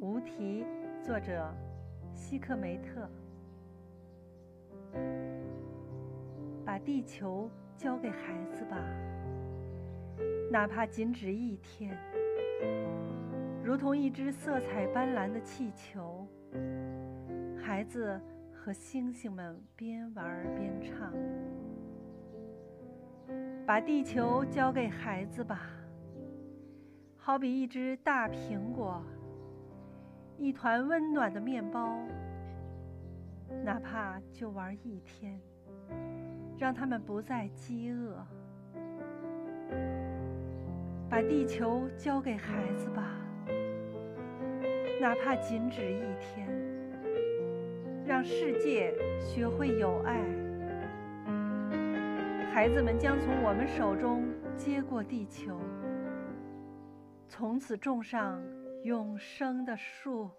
无题，作者希克梅特。把地球交给孩子吧，哪怕仅止一天，如同一只色彩斑斓的气球，孩子和星星们边玩边唱。把地球交给孩子吧。好比一只大苹果，一团温暖的面包，哪怕就玩一天，让他们不再饥饿。把地球交给孩子吧，哪怕仅止一天，让世界学会有爱。孩子们将从我们手中接过地球。从此种上永生的树。